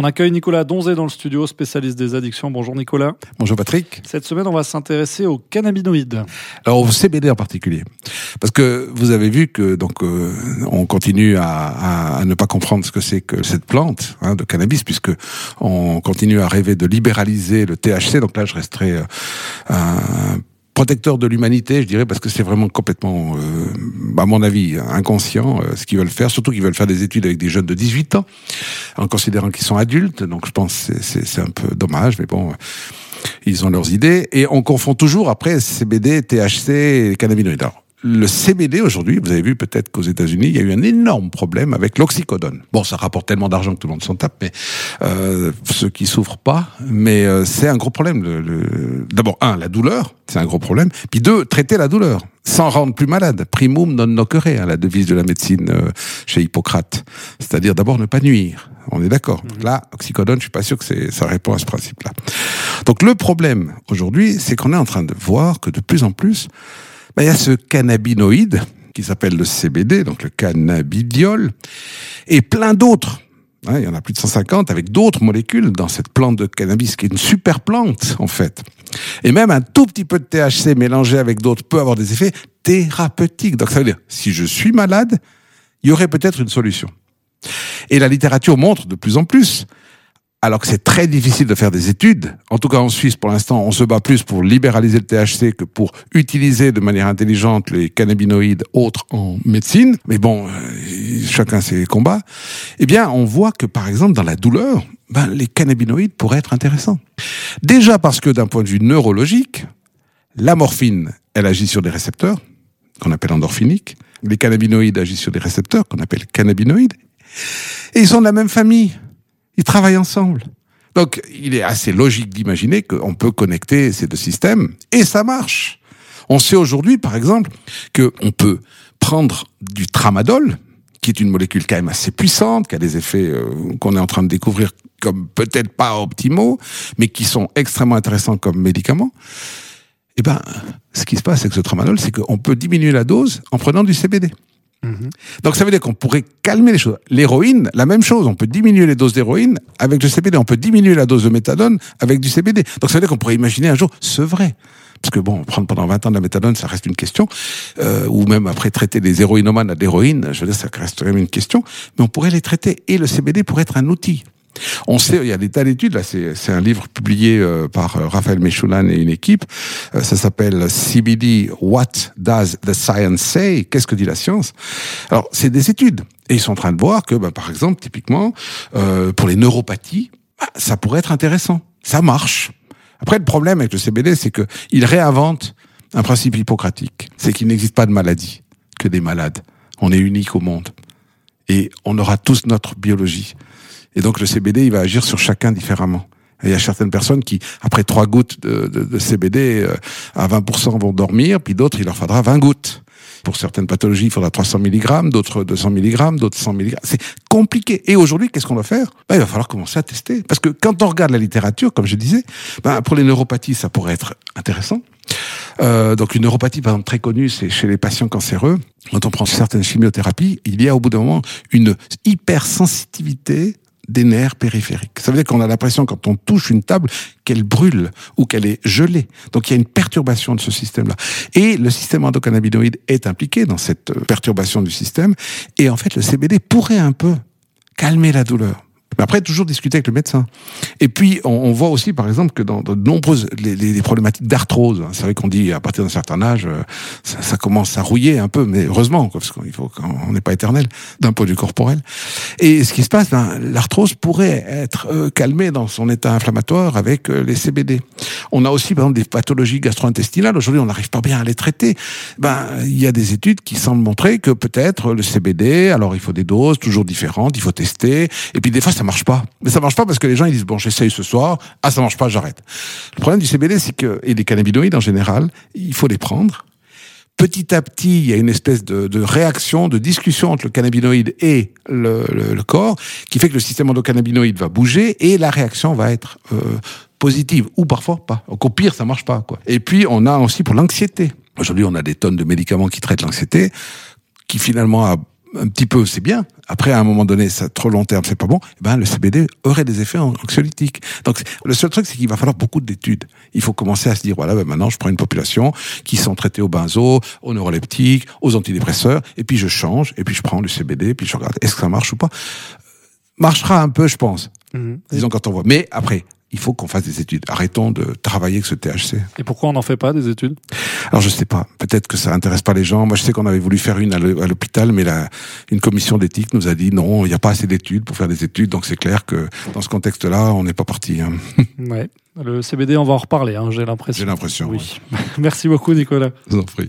On accueille Nicolas Donzé dans le studio, spécialiste des addictions. Bonjour Nicolas. Bonjour Patrick. Cette semaine, on va s'intéresser aux cannabinoïdes. Alors au CBD en particulier, parce que vous avez vu que donc euh, on continue à, à, ne pas comprendre ce que c'est que cette plante hein, de cannabis, puisque on continue à rêver de libéraliser le THC. Donc là, je resterai euh, un protecteur de l'humanité, je dirais, parce que c'est vraiment complètement, euh, à mon avis, inconscient euh, ce qu'ils veulent faire. Surtout qu'ils veulent faire des études avec des jeunes de 18 ans, en considérant qu'ils sont adultes. Donc je pense que c'est un peu dommage, mais bon, ils ont leurs idées. Et on confond toujours après CBD, THC et cannabinoïdes le CBD aujourd'hui, vous avez vu peut-être qu'aux États-Unis, il y a eu un énorme problème avec l'oxycodone. Bon, ça rapporte tellement d'argent que tout le monde s'en tape, mais euh, ceux qui souffrent pas, mais euh, c'est un gros problème. Le, D'abord, un, la douleur, c'est un gros problème. Puis deux, traiter la douleur sans rendre plus malade. Primum non nocere, hein, la devise de la médecine euh, chez Hippocrate. C'est-à-dire d'abord ne pas nuire. On est d'accord. Là, oxycodone, je suis pas sûr que ça répond à ce principe-là. Donc le problème aujourd'hui, c'est qu'on est en train de voir que de plus en plus ben, il y a ce cannabinoïde qui s'appelle le CBD, donc le cannabidiol, et plein d'autres. Hein, il y en a plus de 150 avec d'autres molécules dans cette plante de cannabis qui est une super plante en fait. Et même un tout petit peu de THC mélangé avec d'autres peut avoir des effets thérapeutiques. Donc ça veut dire, si je suis malade, il y aurait peut-être une solution. Et la littérature montre de plus en plus alors que c'est très difficile de faire des études. En tout cas, en Suisse, pour l'instant, on se bat plus pour libéraliser le THC que pour utiliser de manière intelligente les cannabinoïdes autres en médecine. Mais bon, euh, chacun ses combats. Eh bien, on voit que, par exemple, dans la douleur, ben, les cannabinoïdes pourraient être intéressants. Déjà parce que d'un point de vue neurologique, la morphine, elle agit sur des récepteurs qu'on appelle endorphiniques. Les cannabinoïdes agissent sur des récepteurs qu'on appelle cannabinoïdes. Et ils sont de la même famille. Ils travaillent ensemble. Donc, il est assez logique d'imaginer qu'on peut connecter ces deux systèmes et ça marche. On sait aujourd'hui, par exemple, qu'on peut prendre du tramadol, qui est une molécule quand même assez puissante, qui a des effets euh, qu'on est en train de découvrir comme peut-être pas optimaux, mais qui sont extrêmement intéressants comme médicament. Eh ben, ce qui se passe avec ce tramadol, c'est qu'on peut diminuer la dose en prenant du CBD. Mhm. Donc ça veut dire qu'on pourrait calmer les choses. L'héroïne, la même chose. On peut diminuer les doses d'héroïne avec du CBD. On peut diminuer la dose de méthadone avec du CBD. Donc ça veut dire qu'on pourrait imaginer un jour, c'est vrai. Parce que bon, prendre pendant 20 ans de la méthadone, ça reste une question. Euh, ou même après traiter des héroïnomanes à l'héroïne, je veux dire, ça reste quand même une question. Mais on pourrait les traiter. Et le CBD pourrait être un outil. On sait, il y a des tas d'études, là, c'est un livre publié euh, par euh, Raphaël Mechoulan et une équipe, euh, ça s'appelle CBD, What Does the Science Say? Qu'est-ce que dit la science? Alors, c'est des études, et ils sont en train de voir que, ben, par exemple, typiquement, pour les neuropathies, bah, ça pourrait être intéressant, ça marche. Après, le problème avec le CBD, c'est que il réinvente un principe hippocratique, c'est qu'il n'existe pas de maladie, que des malades. On est unique au monde. Et on aura tous notre biologie. Et donc le CBD, il va agir sur chacun différemment. Il y a certaines personnes qui, après trois gouttes de, de, de CBD, euh, à 20% vont dormir, puis d'autres, il leur faudra 20 gouttes. Pour certaines pathologies, il faudra 300 mg, d'autres 200 mg, d'autres 100 mg. C'est compliqué. Et aujourd'hui, qu'est-ce qu'on va faire? Ben, Il va falloir commencer à tester. Parce que quand on regarde la littérature, comme je disais, ben, pour les neuropathies, ça pourrait être intéressant. Euh, donc une neuropathie, par exemple, très connue, c'est chez les patients cancéreux. Quand on prend certaines chimiothérapies, il y a au bout d'un moment une hypersensitivité des nerfs périphériques. Ça veut dire qu'on a l'impression quand on touche une table qu'elle brûle ou qu'elle est gelée. Donc il y a une perturbation de ce système-là. Et le système endocannabinoïde est impliqué dans cette perturbation du système. Et en fait, le CBD pourrait un peu calmer la douleur. Mais après, toujours discuter avec le médecin. Et puis, on, on voit aussi, par exemple, que dans de nombreuses les, les, problématiques d'arthrose, hein, c'est vrai qu'on dit à partir d'un certain âge, euh, ça, ça, commence à rouiller un peu, mais heureusement, parce qu'il faut qu'on n'est pas éternel d'un point de vue corporel. Et ce qui se passe, ben, l'arthrose pourrait être euh, calmée dans son état inflammatoire avec euh, les CBD. On a aussi, par exemple, des pathologies gastro-intestinales. Aujourd'hui, on n'arrive pas bien à les traiter. Ben, il y a des études qui semblent montrer que peut-être le CBD, alors il faut des doses toujours différentes, il faut tester, et puis des fois ça marche pas. Mais ça marche pas parce que les gens ils disent bon j'essaye ce soir, ah ça marche pas, j'arrête. Le problème du CBD c'est que et des cannabinoïdes en général, il faut les prendre. Petit à petit, il y a une espèce de, réaction, de discussion entre le cannabinoïde et le, corps, qui fait que le système endocannabinoïde va bouger et la réaction va être euh, positive ou parfois pas. Au pire, ça marche pas quoi. Et puis on a aussi pour l'anxiété. Aujourd'hui, on a des tonnes de médicaments qui traitent l'anxiété, qui finalement a un petit peu, c'est bien. Après, à un moment donné, ça trop long terme, c'est pas bon. Eh ben, le CBD aurait des effets anxiolytiques. Donc, le seul truc, c'est qu'il va falloir beaucoup d'études. Il faut commencer à se dire, voilà, ben maintenant, je prends une population qui sont traitées au benzo, aux neuroleptiques, aux antidépresseurs, et puis je change, et puis je prends du CBD, puis je regarde, est-ce que ça marche ou pas? Marchera un peu, je pense. Mhm. Disons quand on voit. Mais après, il faut qu'on fasse des études. Arrêtons de travailler avec ce THC. Et pourquoi on n'en fait pas des études? Alors je sais pas. Peut-être que ça intéresse pas les gens. Moi, je sais qu'on avait voulu faire une à l'hô- à l'hôpital, mais la, une commission d'éthique nous a dit non, il n'y a pas assez d'études pour faire des études. Donc c'est clair que dans ce contexte-là, on n'est pas parti. hein. Ouais. Le CBD, on va en reparler, hein, j'ai l'impression. J'ai l'impression. Oui. Merci beaucoup, Nicolas. Je vous en prie.